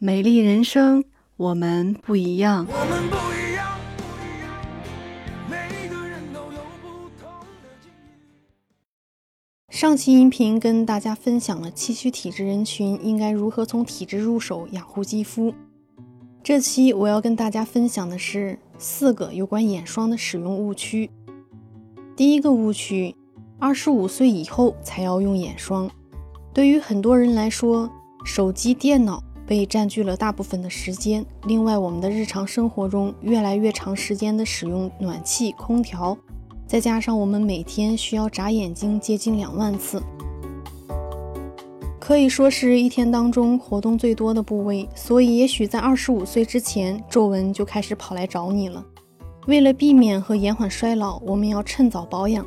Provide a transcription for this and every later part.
美丽人生，我们不一样。我们不一样，不一样，每个人都有不同的境遇。上期音频跟大家分享了气虚体质人群应该如何从体质入手养护肌肤。这期我要跟大家分享的是四个有关眼霜的使用误区。第一个误区：二十五岁以后才要用眼霜。对于很多人来说，手机、电脑。被占据了大部分的时间。另外，我们的日常生活中越来越长时间的使用暖气、空调，再加上我们每天需要眨眼睛接近两万次，可以说是一天当中活动最多的部位。所以，也许在二十五岁之前，皱纹就开始跑来找你了。为了避免和延缓衰老，我们要趁早保养。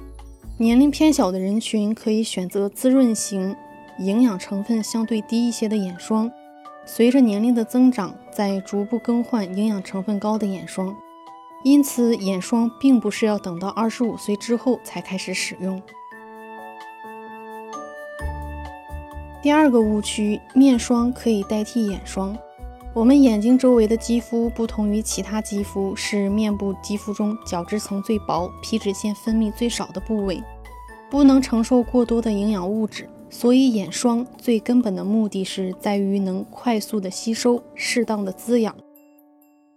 年龄偏小的人群可以选择滋润型、营养成分相对低一些的眼霜。随着年龄的增长，在逐步更换营养成分高的眼霜，因此眼霜并不是要等到二十五岁之后才开始使用。第二个误区，面霜可以代替眼霜。我们眼睛周围的肌肤不同于其他肌肤，是面部肌肤中角质层最薄、皮脂腺分泌最少的部位，不能承受过多的营养物质。所以，眼霜最根本的目的是在于能快速的吸收、适当的滋养，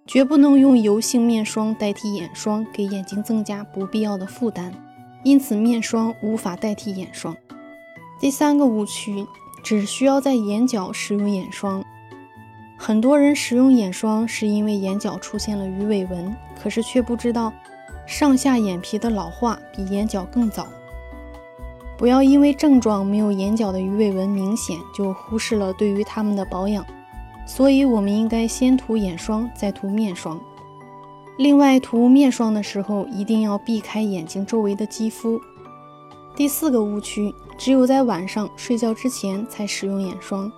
绝不能用油性面霜代替眼霜，给眼睛增加不必要的负担。因此，面霜无法代替眼霜。第三个误区，只需要在眼角使用眼霜。很多人使用眼霜是因为眼角出现了鱼尾纹，可是却不知道，上下眼皮的老化比眼角更早。不要因为症状没有眼角的鱼尾纹明显，就忽视了对于它们的保养。所以，我们应该先涂眼霜，再涂面霜。另外，涂面霜的时候一定要避开眼睛周围的肌肤。第四个误区，只有在晚上睡觉之前才使用眼霜。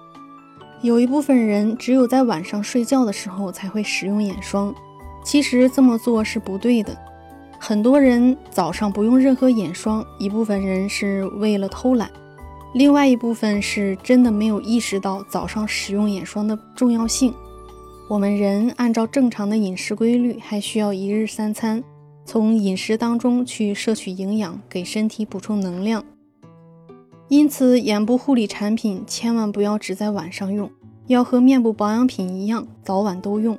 有一部分人只有在晚上睡觉的时候才会使用眼霜，其实这么做是不对的。很多人早上不用任何眼霜，一部分人是为了偷懒，另外一部分是真的没有意识到早上使用眼霜的重要性。我们人按照正常的饮食规律，还需要一日三餐，从饮食当中去摄取营养，给身体补充能量。因此，眼部护理产品千万不要只在晚上用，要和面部保养品一样，早晚都用。